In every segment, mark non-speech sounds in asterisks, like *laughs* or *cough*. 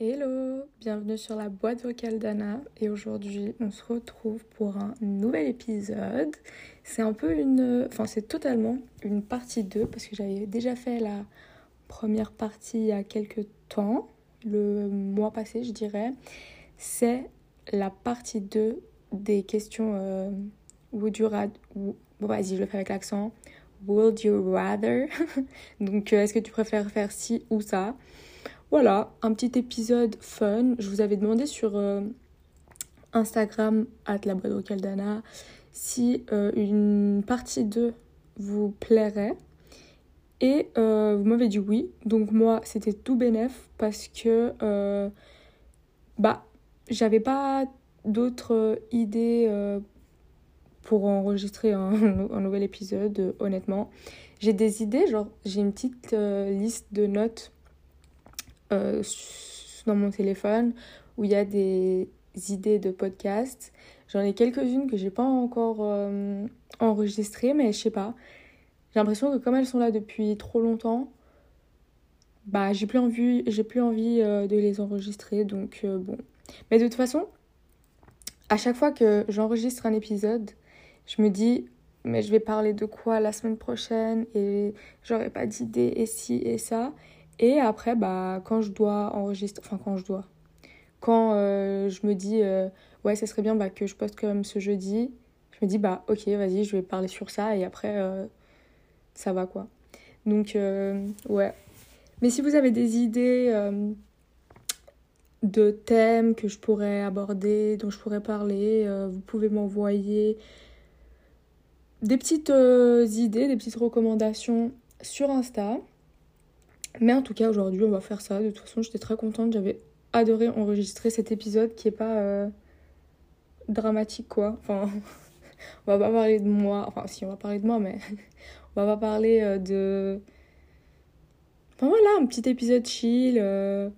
Hello, bienvenue sur la boîte vocale d'Anna et aujourd'hui on se retrouve pour un nouvel épisode. C'est un peu une... Enfin c'est totalement une partie 2 parce que j'avais déjà fait la première partie il y a quelques temps, le mois passé je dirais. C'est la partie 2 des questions euh, Would you rather... Bon vas-y je le fais avec l'accent. Would you rather? *laughs* Donc euh, est-ce que tu préfères faire ci ou ça? Voilà, un petit épisode fun. Je vous avais demandé sur euh, Instagram, at la d'Anna, si euh, une partie 2 vous plairait. Et vous m'avez dit oui. Donc moi, c'était tout bénef parce que bah, j'avais pas d'autres idées pour enregistrer un, *laughs* nouvel épisode, honnêtement. J'ai des idées, genre j'ai une petite liste de notes euh, dans mon téléphone où il y a des idées de podcasts. J'en ai quelques-unes que j'ai pas encore euh, enregistrées, mais je sais pas. J'ai l'impression que comme elles sont là depuis trop longtemps, bah j'ai plus envie, j'ai plus envie euh, de les enregistrer. Donc bon. Mais de toute façon, à chaque fois que j'enregistre un épisode, je me dis mais je vais parler de quoi la semaine prochaine et j'aurai pas d'idée et ci et ça. Et après, bah, quand je dois enregistrer, enfin quand je dois, quand euh, je me dis, euh, ouais, ça serait bien bah, que je poste quand même ce jeudi, je me dis, bah, ok, vas-y, je vais parler sur ça et après, euh, ça va quoi. Donc, ouais. Mais si vous avez des idées de thèmes que je pourrais aborder, dont je pourrais parler, vous pouvez m'envoyer des petites idées, des petites recommandations sur Insta. Mais en tout cas, aujourd'hui, on va faire ça. De toute façon, j'étais très contente. J'avais adoré enregistrer cet épisode qui est pas euh, dramatique, quoi. Enfin, *laughs* on va pas parler de moi. Enfin, si, on va parler de moi, mais *laughs* on va pas parler euh, de. Enfin, voilà, un petit épisode chill. Euh...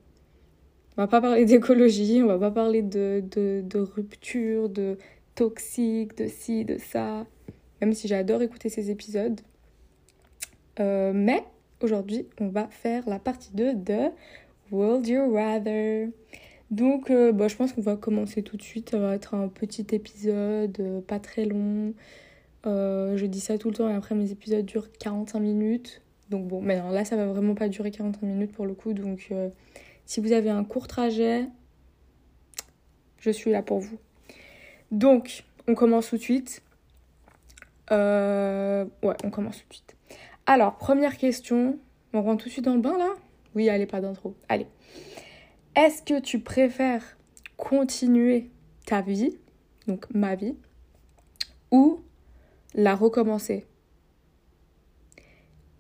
On va pas parler d'écologie, on va pas parler de, de, de rupture, de toxique, de ci, de ça. Même si j'adore écouter ces épisodes. Euh, mais aujourd'hui, on va faire la partie 2 de World You Rather. Donc, euh, bah, je pense qu'on va commencer tout de suite. Ça va être un petit épisode, euh, pas très long. Je dis ça tout le temps et après, mes épisodes durent 45 minutes. Donc, bon, mais là, ça va vraiment pas durer 45 minutes pour le coup. Donc, si vous avez un court trajet, je suis là pour vous. Donc, on commence tout de suite. Ouais, on commence tout de suite. Alors, première question. On rentre tout de suite dans le bain là? Oui, allez, pas d'intro. Allez. Est-ce que tu préfères continuer ta vie, donc ma vie, ou la recommencer?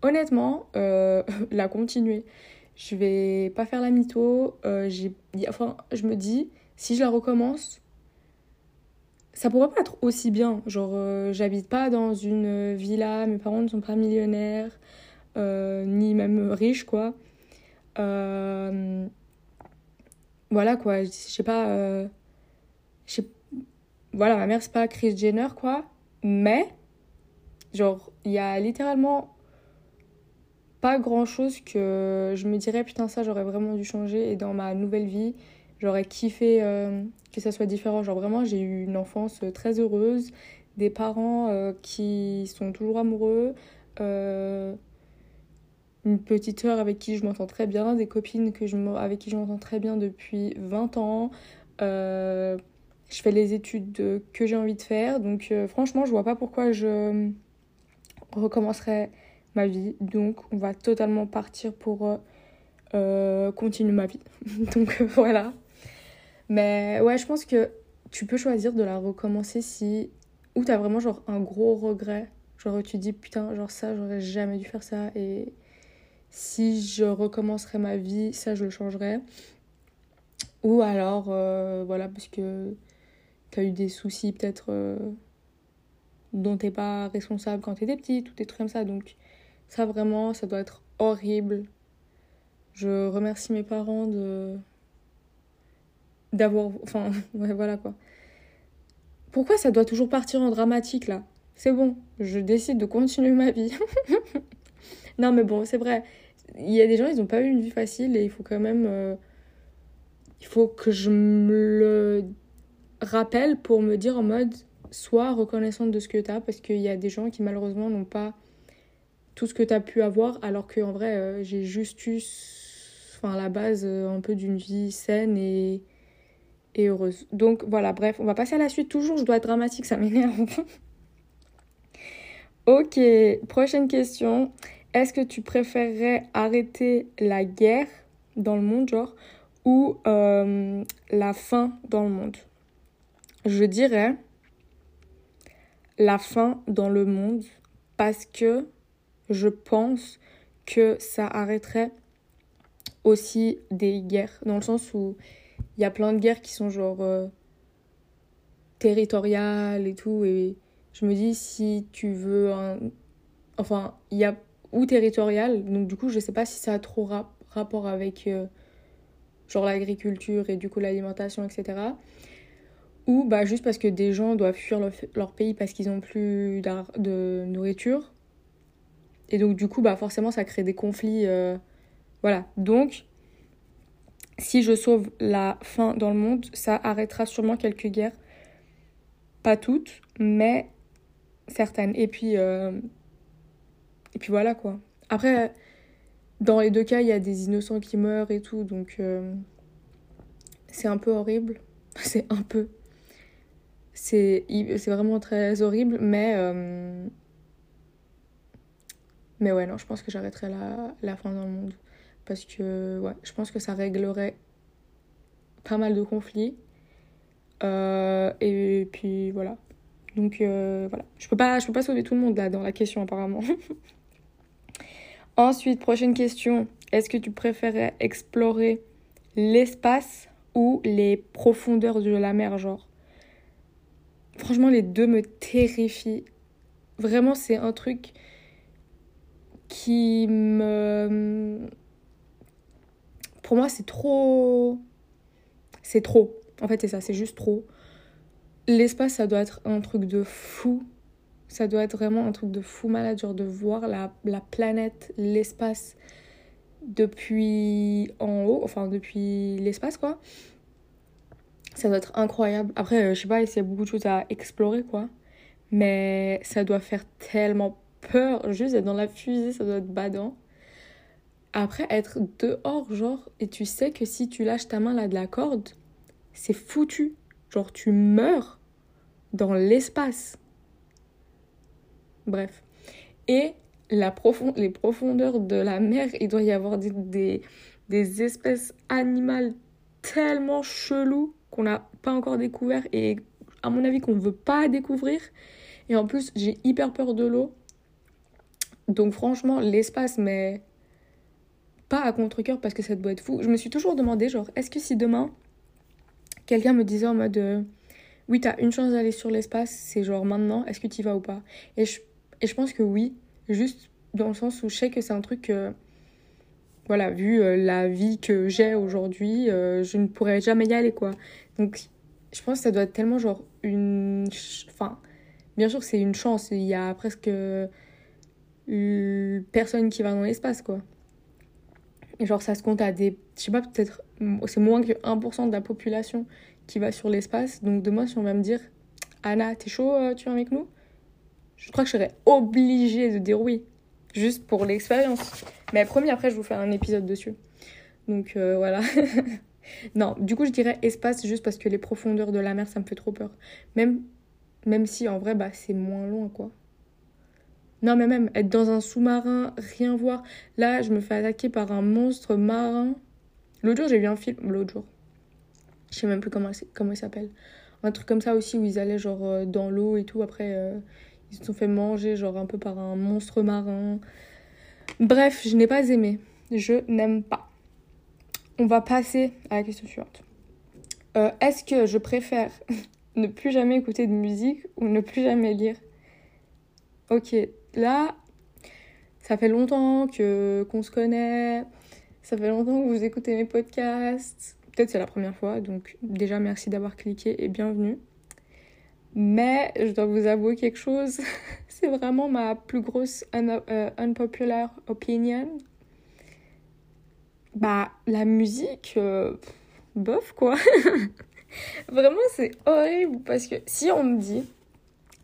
Honnêtement, euh, *laughs* la continuer. Je vais pas faire la mytho. Euh, enfin, je me dis, si je la recommence, ça pourrait pas être aussi bien. Genre, euh, j'habite pas dans une villa, mes parents ne sont pas millionnaires, euh, ni même riches, quoi. Euh, voilà, quoi. Je sais pas. Voilà, ma mère, c'est pas Chris Jenner, quoi. Mais, genre, il y a littéralement pas grand chose que je me dirais, putain, ça, j'aurais vraiment dû changer. Et dans ma nouvelle vie, j'aurais kiffé que ça soit différent. Genre vraiment, j'ai eu une enfance euh, très heureuse, des parents euh, qui sont toujours amoureux, euh, une petite sœur avec qui je m'entends très bien, des copines que je, avec qui je m'entends très bien depuis 20 ans. je fais les études que j'ai envie de faire. Donc franchement, je vois pas pourquoi je recommencerai ma vie. Donc on va totalement partir pour continuer ma vie. *laughs* donc voilà. Mais ouais, je pense que tu peux choisir de la recommencer si. Ou t'as vraiment genre un gros regret. Genre tu dis putain, genre ça, j'aurais jamais dû faire ça. Et si je recommencerais ma vie, ça, je le changerais. Ou alors, euh, voilà, parce que t'as eu des soucis peut-être euh, dont t'es pas responsable quand t'étais petite ou des trucs comme ça. Donc ça vraiment, ça doit être horrible. Je remercie mes parents de d'avoir. Enfin, *laughs* ouais, voilà quoi. Pourquoi ça doit toujours partir en dramatique là? C'est bon, je décide de continuer ma vie. *laughs* non, mais bon, c'est vrai. Il y a des gens, ils n'ont pas eu une vie facile et il faut quand même. Euh, il faut que je me le rappelle pour me dire en mode sois reconnaissante de ce que tu as parce qu'il y a des gens qui malheureusement n'ont pas tout ce que tu as pu avoir alors qu'en vrai euh, j'ai juste eu la base euh, un peu d'une vie saine et et heureuse. Donc voilà, bref, on va passer à la suite. Toujours, je dois être dramatique, ça m'énerve. *laughs* ok, prochaine question. Est-ce que tu préférerais arrêter la guerre dans le monde, genre, ou euh, la faim dans le monde? Je dirais la faim dans le monde parce que je pense que ça arrêterait aussi des guerres, dans le sens où il y a plein de guerres qui sont genre euh, territoriales et tout. Et je me dis, si tu veux un. Enfin, il y a. Ou territorial, donc du coup, je sais pas si ça a trop rapport avec. Euh, genre l'agriculture et du coup l'alimentation, etc. Ou bah, juste parce que des gens doivent fuir leur, pays parce qu'ils ont plus de nourriture. Et donc, du coup, bah, forcément, ça crée des conflits. Euh, voilà. Donc, si je sauve la faim dans le monde, ça arrêtera sûrement quelques guerres. Pas toutes, mais certaines. Et puis, euh, voilà quoi. Après, dans les deux cas, il y a des innocents qui meurent et tout, donc euh, c'est un peu horrible. *laughs* c'est un peu. C'est vraiment très horrible, mais. Euh, mais ouais, non, je pense que j'arrêterai la, la fin dans le monde parce que ouais, je pense que ça réglerait pas mal de conflits. Euh, et puis voilà. Donc euh, voilà. Je peux pas je peux pas sauver tout le monde là dans la question apparemment. *laughs* Ensuite, prochaine question. Est-ce que tu préférais explorer l'espace ou les profondeurs de la mer genre? Franchement, les deux me terrifient. Vraiment, c'est un truc qui me pour moi, c'est trop. C'est trop. En fait, c'est ça, c'est juste trop. L'espace, ça doit être un truc de fou. Ça doit être vraiment un truc de fou malade, genre de voir la, la planète, l'espace depuis en haut, enfin depuis l'espace, quoi. Ça doit être incroyable. Après, euh, je sais pas, il y a beaucoup de choses à explorer, quoi. Mais ça doit faire tellement peur. Juste être dans la fusée, ça doit être badant. Après, être dehors, genre, et tu sais que si tu lâches ta main là de la corde, c'est foutu. Genre, tu meurs dans l'espace. Bref. Et la les profondeurs de la mer, il doit y avoir des, des, espèces animales tellement cheloues qu'on n'a pas encore découvert et à mon avis qu'on ne veut pas découvrir. Et en plus, j'ai hyper peur de l'eau. Donc franchement, l'espace, mais à contre-coeur parce que ça doit être fou. Je me suis toujours demandé, genre, est-ce que si demain, quelqu'un me disait en mode euh, oui, t'as une chance d'aller sur l'espace, c'est genre maintenant, est-ce que tu y vas ou pas? Et je, et je pense que oui, juste dans le sens où je sais que c'est un truc que, voilà, vu euh, la vie que j'ai aujourd'hui, euh, je ne pourrais jamais y aller, quoi. Donc, je pense que ça doit être tellement genre une. Enfin, bien sûr, c'est une chance, il y a presque personne qui va dans l'espace, quoi. Genre, ça se compte à des. Je sais pas, peut-être. C'est moins que 1% de la population qui va sur l'espace. Donc, demain, si on va me dire Anna, t'es chaud, euh, tu viens avec nous? Je crois que je serais obligée de dire oui. Juste pour l'expérience. Mais promis, après, je vous fais un épisode dessus. Donc, euh, voilà. *laughs* non, du coup, je dirais espace juste parce que les profondeurs de la mer, ça me fait trop peur. Même, même si, en vrai, bah, c'est moins loin, quoi. Non, mais même être dans un sous-marin, rien voir. Là, je me fais attaquer par un monstre marin. L'autre jour, j'ai vu un film. L'autre jour. Je sais même plus comment, comment il s'appelle. Un truc comme ça aussi où ils allaient genre euh, dans l'eau et tout. Après, euh, ils se sont fait manger genre un peu par un monstre marin. Bref, je n'ai pas aimé. Je n'aime pas. On va passer à la question suivante. Euh, est-ce que je préfère *laughs* ne plus jamais écouter de musique ou ne plus jamais lire Ok, là, ça fait longtemps que qu'on se connaît, ça fait longtemps que vous écoutez mes podcasts. Peut-être c'est la première fois, donc déjà merci d'avoir cliqué et bienvenue. Mais je dois vous avouer quelque chose, *laughs* c'est vraiment ma plus grosse euh, unpopular opinion. Bah, la musique, euh, bof quoi. *laughs* vraiment, c'est horrible parce que si on me dit,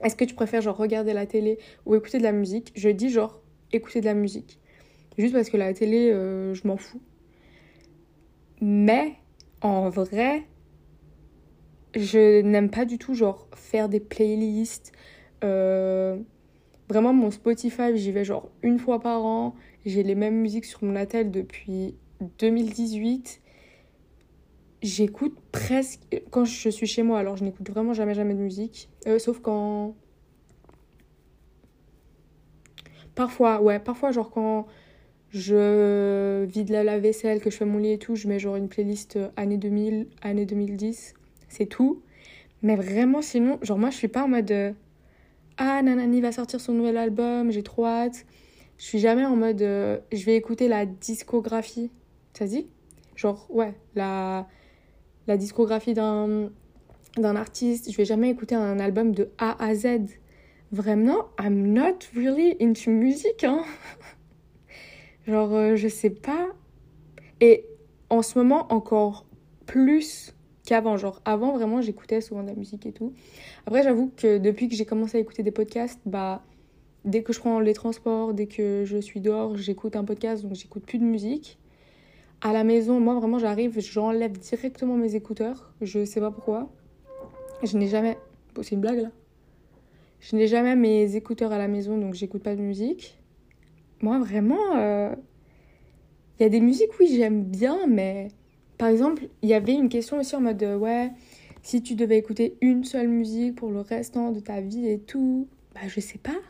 est-ce que tu préfères genre regarder la télé ou écouter de la musique? Je dis genre écouter de la musique. Juste parce que la télé, euh, je m'en fous. Mais en vrai, je n'aime pas du tout genre faire des playlists. Euh, vraiment mon Spotify, j'y vais genre une fois par an. J'ai les mêmes musiques sur mon attel depuis 2018. J'écoute presque quand je suis chez moi, alors je n'écoute vraiment jamais jamais de musique, euh, sauf quand parfois, ouais, parfois genre quand je vide la lave-vaisselle, que je fais mon lit et tout, je mets genre une playlist euh, année 2000, année 2010 c'est tout. Mais vraiment, sinon, genre, moi, je suis pas en mode euh, Ah, Nanani va sortir son nouvel album, j'ai trop hâte. Je suis jamais en mode Je vais écouter la discographie. Ça se dit? Genre, ouais, la, la discographie d'un d'un artiste. Je vais jamais écouter un album de A à Z. Vraiment, I'm not really into music, hein. *laughs* Genre, euh, je sais pas. Et en ce moment, encore plus qu'avant. Genre, avant, vraiment, j'écoutais souvent de la musique et tout. Après, j'avoue que depuis que j'ai commencé à écouter des podcasts, bah, dès que je prends les transports, dès que je suis dehors, j'écoute un podcast, donc j'écoute plus de musique. À la maison, moi, vraiment, j'arrive, j'enlève directement mes écouteurs. Je sais pas pourquoi. Je n'ai jamais. c'est une blague là Je n'ai jamais mes écouteurs à la maison, donc j'écoute pas de musique. Moi, vraiment. Euh, il y a des musiques, oui, j'aime bien, mais par exemple, il y avait une question aussi en mode ouais, si tu devais écouter une seule musique pour le restant de ta vie et tout, bah je sais pas.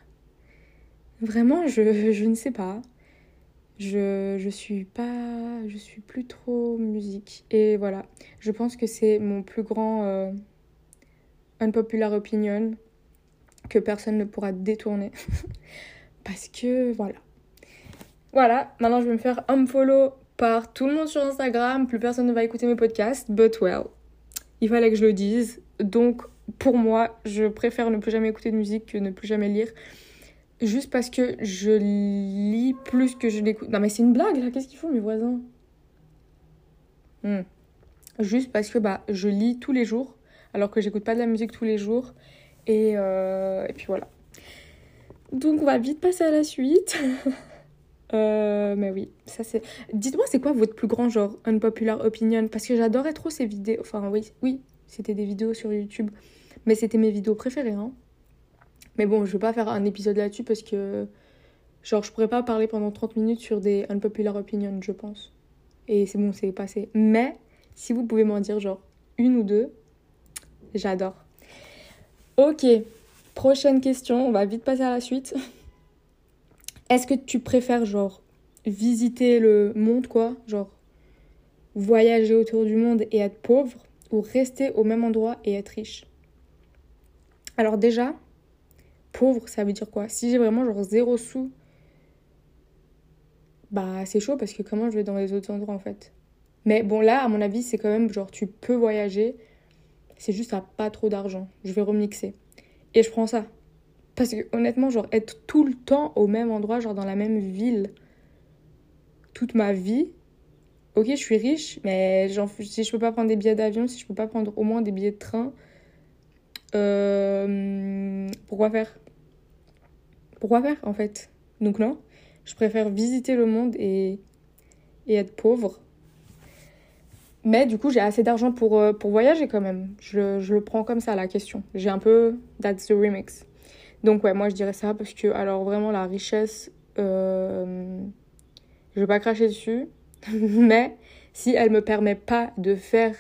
Vraiment, je, je ne sais pas. Je, je suis pas. Je suis plus trop musique. Et voilà. Je pense que c'est mon plus grand euh, unpopular opinion que personne ne pourra détourner. *laughs* Parce que voilà. Voilà, maintenant je vais me faire unfollow par tout le monde sur Instagram, plus personne ne va écouter mes podcasts, but well, il fallait que je le dise. Donc pour moi, je préfère ne plus jamais écouter de musique que ne plus jamais lire. Juste parce que je lis plus que je l'écoute. Non mais c'est une blague là, qu'est-ce qu'ils font mes voisins? Hmm. Juste parce que bah, je lis tous les jours, alors que j'écoute pas de la musique tous les jours. Et, euh, puis voilà. Donc on va vite passer à la suite. *laughs* Euh, mais oui, ça c'est. Dites-moi, c'est quoi votre plus grand genre unpopular opinion? Parce que j'adorais trop ces vidéos. Enfin, oui, oui, c'était des vidéos sur YouTube. Mais c'était mes vidéos préférées, hein. Mais bon, je vais pas faire un épisode là-dessus parce que. Genre, je pourrais pas parler pendant 30 minutes sur des unpopular opinions, je pense. Et c'est bon, c'est passé. Mais, si vous pouvez m'en dire, genre, une ou deux, j'adore. Ok, prochaine question, on va vite passer à la suite. *laughs* Est-ce que tu préfères, genre, visiter le monde, quoi Genre, voyager autour du monde et être pauvre ou rester au même endroit et être riche? Alors, déjà, pauvre, ça veut dire quoi? Si j'ai vraiment, genre, zéro sous, bah, c'est chaud parce que comment je vais dans les autres endroits, en fait? Mais bon, là, à mon avis, c'est quand même, genre, tu peux voyager, c'est juste à pas trop d'argent. Je vais remixer. Et je prends ça. Parce que honnêtement, genre être tout le temps au même endroit, genre dans la même ville, toute ma vie, ok, je suis riche, mais si je peux pas prendre des billets d'avion, si je peux pas prendre au moins des billets de train, euh, pourquoi faire? Pourquoi faire en fait? Donc non, je préfère visiter le monde et, et être pauvre. Mais du coup, j'ai assez d'argent pour, euh, pour voyager quand même. Je, je le prends comme ça la question. J'ai un peu. That's the remix. Donc ouais, moi je dirais ça parce que, alors vraiment la richesse, euh, je vais pas cracher dessus, *laughs* mais si elle me permet pas de faire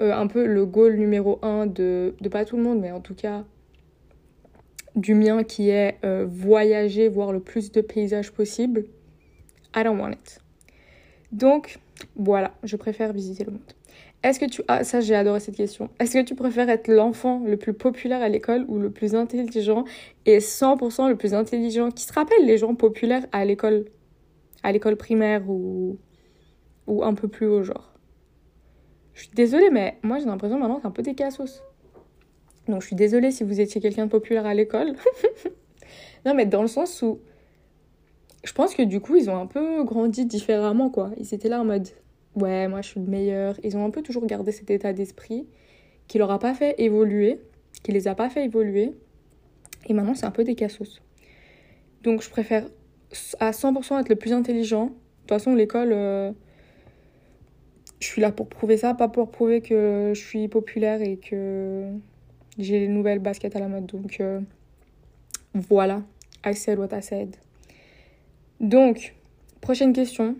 euh, un peu le goal numéro un de, de pas tout le monde, mais en tout cas du mien qui est euh, voyager, voir le plus de paysages possible, I don't want. Donc voilà, je préfère visiter le monde. Est-ce que tu... Ah, ça, j'ai adoré cette question. Est-ce que tu préfères être l'enfant le plus populaire à l'école ou le plus intelligent et 100% le plus intelligent Qui se rappelle les gens populaires à l'école À l'école primaire ou... ou un peu plus haut, genre? Je suis désolée, mais moi, j'ai l'impression maintenant c'est un peu des cassos. Donc je suis désolée si vous étiez quelqu'un de populaire à l'école. *laughs* non, mais dans le sens où je pense que du coup, ils ont un peu grandi différemment, quoi. Ils étaient là en mode, ouais, moi je suis le meilleur. Ils ont un peu toujours gardé cet état d'esprit qui leur a pas fait évoluer, qui les a pas fait évoluer. Et maintenant, c'est un peu des cassos. Donc, je préfère à 100% être le plus intelligent. De toute façon, l'école, euh, je suis là pour prouver ça, pas pour prouver que je suis populaire et que j'ai les nouvelles baskets à la mode. Donc, euh, voilà. I said what I said. Donc, prochaine question.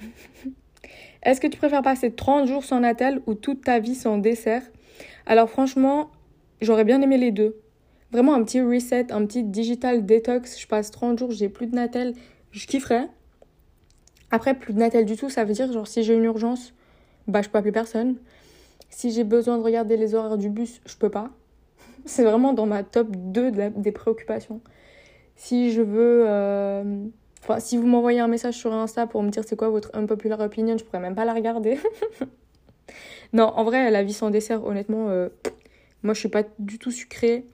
*laughs* Est-ce que tu préfères passer 30 jours sans Natal ou toute ta vie sans dessert? Alors franchement, j'aurais bien aimé les deux. Vraiment un petit reset, un petit digital detox. Je passe 30 jours, j'ai plus de Natal, je kifferais. Après, plus de Natal du tout, ça veut dire genre si j'ai une urgence, bah je peux appeler personne. Si j'ai besoin de regarder les horaires du bus, je peux pas. *laughs* C'est vraiment dans ma top 2 des préoccupations. Si je veux. Euh, enfin, si vous m'envoyez un message sur Insta pour me dire c'est quoi votre unpopular opinion, je pourrais même pas la regarder. *laughs* non, en vrai, la vie sans dessert, honnêtement, euh, moi je suis pas du tout sucrée.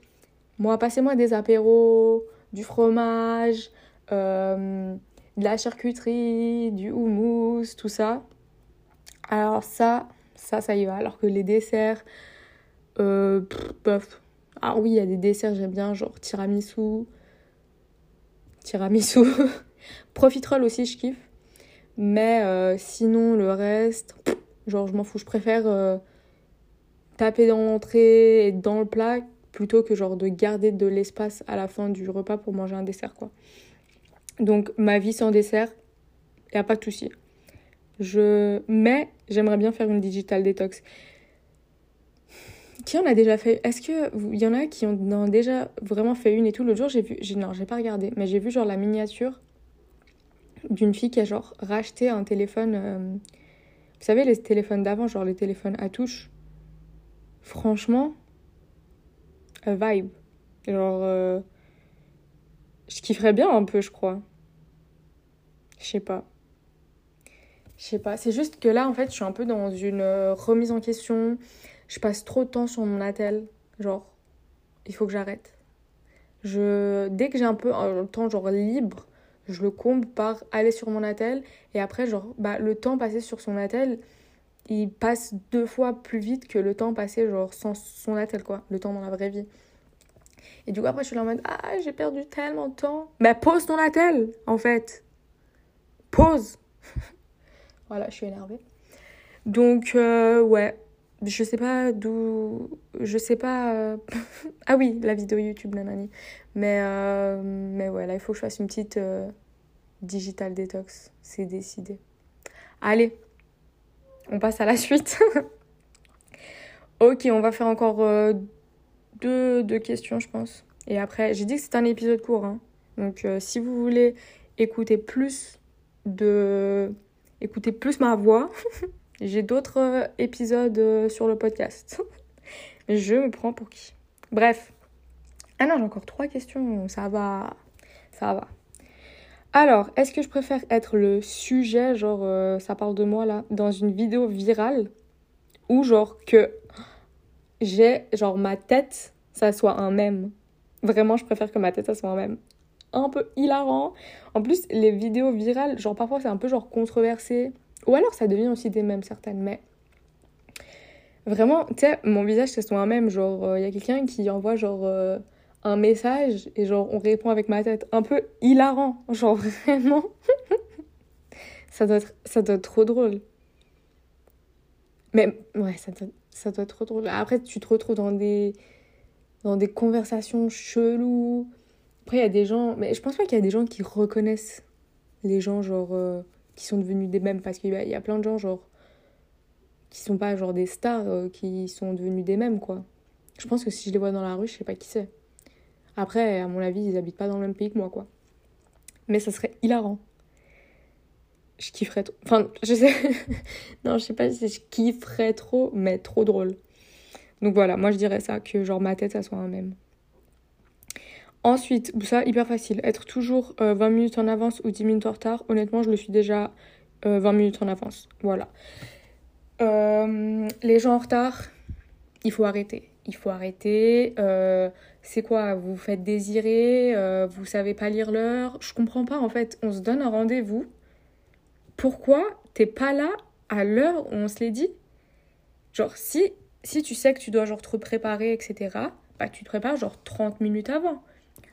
Moi, passez-moi des apéros, du fromage, euh, de la charcuterie, du houmous, tout ça. Alors ça, ça, ça y va. Alors que les desserts, euh, Ah oui, il y a des desserts, j'aime bien, genre tiramisu, tiramisu. *laughs* Profiterole aussi, je kiffe. Mais euh, sinon, le reste, genre, je m'en fous. Je préfère euh, taper dans l'entrée et dans le plat plutôt que genre de garder de l'espace à la fin du repas pour manger un dessert, quoi. Donc, ma vie sans dessert, il n'y a pas de souci. Je... Mais j'aimerais bien faire une digital detox. Qui en a déjà fait? Est-ce que il y en a qui en ont déjà vraiment fait une et tout? L'autre jour, j'ai vu, non, j'ai pas regardé, mais j'ai vu genre la miniature d'une fille qui a genre racheté un téléphone. Euh, vous savez, les téléphones d'avant, genre les téléphones à touche? Franchement, a vibe. Genre, euh, je kifferais bien un peu, je crois. Je sais pas. Je sais pas. C'est juste que là, en fait, je suis un peu dans une euh, remise en question je passe trop de temps sur mon attel. Genre, il faut que j'arrête. Je, dès que j'ai un peu un temps genre libre, je le comble par aller sur mon attel. Et après, genre, bah, le temps passé sur son attel, il passe deux fois plus vite que le temps passé genre sans son attel, quoi. Le temps dans la vraie vie. Et du coup, après, je suis là en mode, ah, j'ai perdu tellement de temps. Bah, pose ton attel, en fait. Pause. *laughs* voilà, je suis énervée. Donc, euh, ouais, je sais pas d'où je sais pas euh, *laughs* ah oui la vidéo YouTube nanani mais euh, mais ouais là il faut que je fasse une petite euh, digital detox c'est décidé allez on passe à la *laughs* suite ok on va faire encore deux, deux questions je pense et après j'ai dit que c'était un épisode court hein. donc si vous voulez écouter plus de écouter plus ma voix *laughs* J'ai d'autres euh, épisodes euh, sur le podcast. *laughs* Je me prends pour qui? Bref. Ah non, j'ai encore trois questions. Ça va. Ça va. Alors, est-ce que je préfère être le sujet, genre euh, ça parle de moi là, dans une vidéo virale ou genre que j'ai, genre ma tête, ça soit un mème? Vraiment, je préfère que ma tête, ça soit un mème Un peu hilarant. En plus, les vidéos virales, genre parfois c'est un peu genre controversé. Ou alors ça devient aussi des mêmes certaines, mais vraiment, tu sais, mon visage c'est soit un même. Genre, il euh, y a quelqu'un qui envoie genre euh, un message et genre on répond avec ma tête. Un peu hilarant. Genre *laughs* vraiment. ça, doit être, ça doit être trop drôle. Mais ouais, ça doit, ça doit être trop drôle. Après, tu te retrouves dans des, dans des conversations cheloues. Après, il y a des gens. Mais je pense pas qu'il y a des gens qui reconnaissent les gens, genre. Euh, qui sont devenus des mêmes parce qu'il y a plein de gens genre qui sont pas genre des stars euh, qui sont devenus des mêmes quoi. Je pense que si je les vois dans la rue, je sais pas qui c'est. Après, à mon avis, ils habitent pas dans le même pays que moi quoi. Mais ça serait hilarant. Je kifferais trop. Enfin, je sais. *laughs* non, je sais pas si je kifferais trop, mais trop drôle. Donc voilà, moi je dirais ça, que genre ma tête ça soit un même. Ensuite, ça, hyper facile. Être toujours 20 euh, minutes en avance ou 10 minutes en retard. Honnêtement, je le suis déjà 20 euh, minutes en avance. Voilà. Euh, les gens en retard, il faut arrêter. il faut arrêter. Euh, c'est quoi? Vous vous faites désirer, vous savez pas lire l'heure. Je comprends pas en fait. On se donne un rendez-vous. Pourquoi t'es pas là à l'heure où on se l'est dit? Genre, si, si tu sais que tu dois genre te préparer, etc., bah tu te prépares genre 30 minutes avant.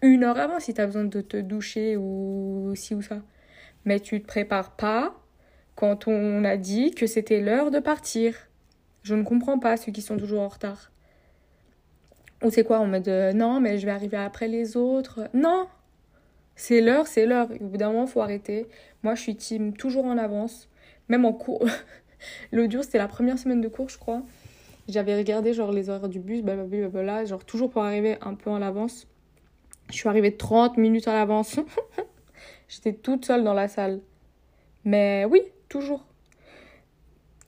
Une heure avant si t'as besoin de te doucher ou ci ou ça. Mais tu te prépares pas quand on a dit que c'était l'heure de partir. Je ne comprends pas ceux qui sont toujours en retard. Ou c'est quoi en mode euh, non, mais je vais arriver après les autres. Non C'est l'heure, c'est l'heure. Au bout d'un moment, faut arrêter. Moi, je suis team toujours en avance. Même en cours. *laughs* L'audio, c'était la première semaine de cours, je crois. J'avais regardé genre les horaires du bus, blablabla, genre toujours pour arriver un peu en avance. Je suis arrivée 30 minutes à l'avance. *laughs* J'étais toute seule dans la salle. Mais oui, toujours.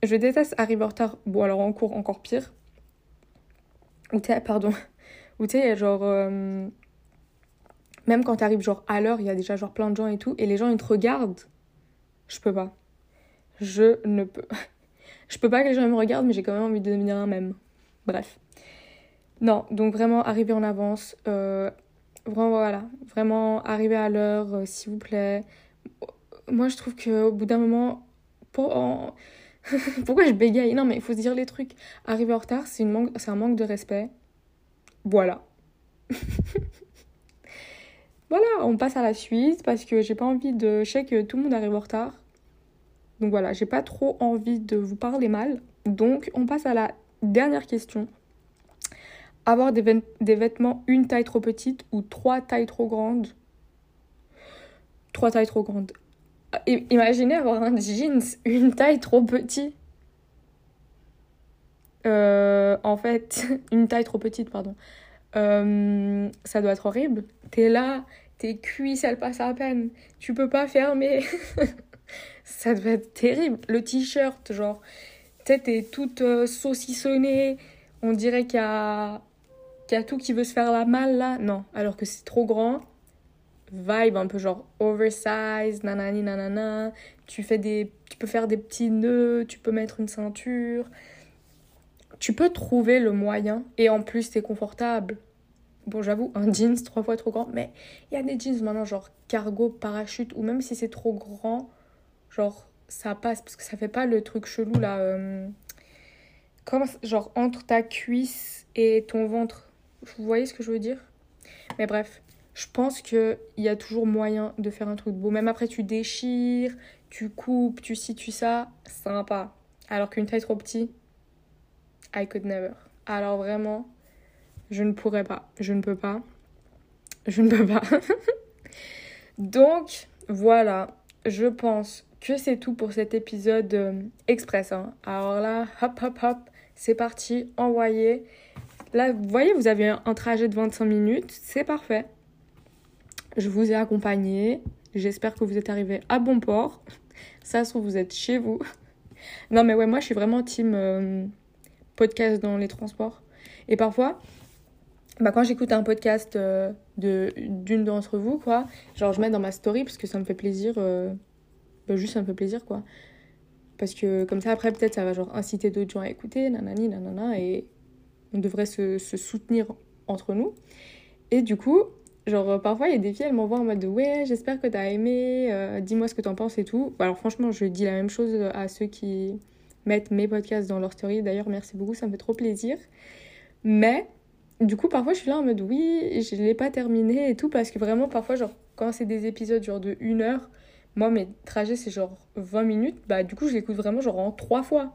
Je déteste arriver en retard. Bon, alors en cours, encore pire. Ou tu pardon. Ou sais, genre. Euh, même quand t'arrives genre à l'heure, il y a déjà genre plein de gens et tout, et les gens ils te regardent. Je peux pas. Je ne peux. *laughs* Je peux pas que les gens me regardent, mais j'ai quand même envie de devenir un même. Bref. Non, donc vraiment arriver en avance. Euh, vraiment, voilà. Vraiment arriver à l'heure, euh, s'il vous plaît. Moi, je trouve qu'au bout d'un moment. Pour, *laughs* Pourquoi je bégaye? Non, mais il faut se dire les trucs. Arriver en retard, c'est un manque de respect. Voilà. *laughs* voilà, on passe à la suite parce que j'ai pas envie de. Je sais que tout le monde arrive en retard. Donc voilà, j'ai pas trop envie de vous parler mal. Donc on passe à la dernière question. Avoir des, vêtements une taille trop petite ou trois tailles trop grandes Trois tailles trop grandes. Imaginez avoir un jeans une taille trop petite. Euh, en fait, *laughs* une taille trop petite, pardon. Euh, ça doit être horrible. T'es là, tes cuisses, elles passent à peine. Tu peux pas fermer. *laughs* ça doit être terrible. Le t-shirt, genre, tu t'es toute euh, saucissonnée. On dirait qu'il y a... y a tout qui veut se faire la malle là. Non, alors que c'est trop grand vibe un peu genre oversize, nanani nanana. Tu, fais des, tu peux faire des petits nœuds, tu peux mettre une ceinture. Tu peux trouver le moyen et en plus c'est confortable. Bon, j'avoue, un jeans trois fois trop grand, mais il y a des jeans maintenant genre cargo, parachute, ou même si c'est trop grand, genre ça passe parce que ça fait pas le truc chelou là. Euh, comme genre entre ta cuisse et ton ventre. Vous voyez ce que je veux dire? Mais bref, je pense qu'il y a toujours moyen de faire un truc beau. Même après, tu déchires, tu coupes, tu situes ça, sympa. Alors qu'une taille trop petite, I could never. Alors vraiment, je ne pourrais pas. Je ne peux pas. Je ne peux pas. *laughs* Donc, voilà. Je pense que c'est tout pour cet épisode euh, express. Hein. Alors là, hop, hop, hop, c'est parti, envoyé. Là, vous voyez, vous avez un trajet de 25 minutes, c'est parfait. Je vous ai accompagné. J'espère que vous êtes arrivé à bon port. Ça se trouve, vous êtes chez vous. Non, mais ouais, moi, je suis vraiment team euh, podcast dans les transports. Et parfois, bah, quand j'écoute un podcast euh, de d'une d'entre vous, quoi, genre, je mets dans ma story parce que ça me fait plaisir. Euh, bah, juste, ça me fait plaisir, quoi. Parce que comme ça, après, peut-être, ça va genre inciter d'autres gens à écouter, nanani, nanana, et on devrait se, soutenir entre nous. Et du coup, Genre, euh, parfois, il y a des filles, elles m'envoient en mode Ouais, j'espère que t'as aimé, euh, dis-moi ce que t'en penses et tout. Alors, franchement, je dis la même chose à ceux qui mettent mes podcasts dans leur story. D'ailleurs, merci beaucoup, ça me fait trop plaisir. Mais, du coup, parfois, je suis là en mode Oui, je l'ai pas terminé et tout, parce que vraiment, parfois, genre, quand c'est des épisodes genre de une heure, moi, mes trajets, c'est genre 20 minutes, bah, du coup, je l'écoute vraiment genre en trois fois.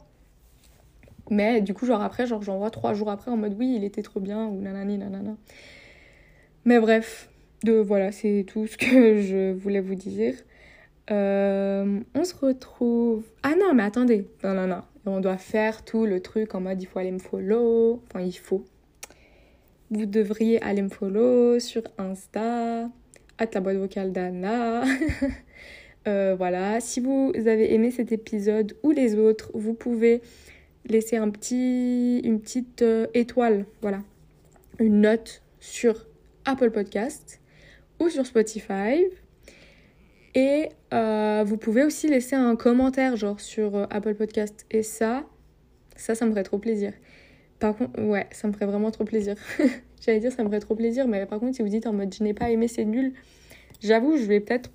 Mais du coup, genre après, genre j'envoie trois jours après en mode oui, il était trop bien ou nanani nanana. Mais bref, de, voilà, c'est tout ce que *laughs* je voulais vous dire. Euh, on se retrouve. Ah non, mais attendez. Non. On doit faire tout le truc en mode il faut aller me follow. Enfin, il faut. Vous devriez aller me follow sur Insta, à la boîte vocale d'Anna. *laughs* Euh, voilà. Si vous avez aimé cet épisode ou les autres, vous pouvez laisser un petit, une petite euh, étoile. Voilà. Une note sur Apple Podcast ou sur Spotify. Et euh, vous pouvez aussi laisser un commentaire genre sur euh, Apple Podcast. Et ça, ça, ça me ferait trop plaisir. Par contre, ouais, ça me ferait vraiment trop plaisir. *laughs* J'allais dire ça me ferait trop plaisir, mais par contre, si vous dites en mode je n'ai pas aimé, c'est nul, j'avoue, je vais peut-être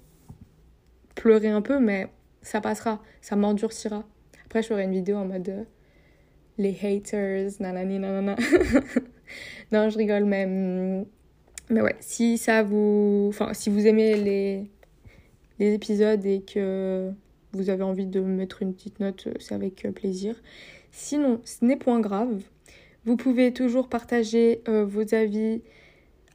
pleurer un peu, mais ça passera, ça m'endurcira. Après, je ferai une vidéo en mode les haters, nanani nanana. *laughs* non, je rigole, mais, mm, mais ouais, si ça vous. Enfin, si vous aimez les, les épisodes et que vous avez envie de mettre une petite note, euh, c'est avec euh, plaisir. Sinon, ce n'est point grave. Vous pouvez toujours partager vos avis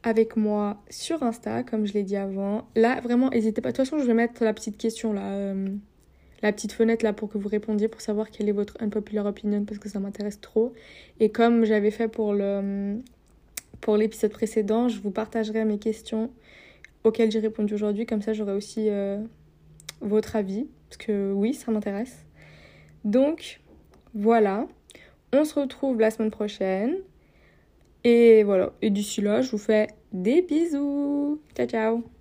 avec moi sur Insta, comme je l'ai dit avant. Là, vraiment, n'hésitez pas. De toute façon, je vais mettre la petite question là la petite fenêtre là pour que vous répondiez pour savoir quelle est votre unpopular opinion parce que ça m'intéresse trop. Et comme j'avais fait pour l'épisode précédent, je vous partagerai mes questions auxquelles j'ai répondu aujourd'hui. Comme ça, j'aurai aussi euh, votre avis parce que oui, ça m'intéresse. Donc voilà, on se retrouve la semaine prochaine. Et voilà, et d'ici là, je vous fais des bisous. Ciao ciao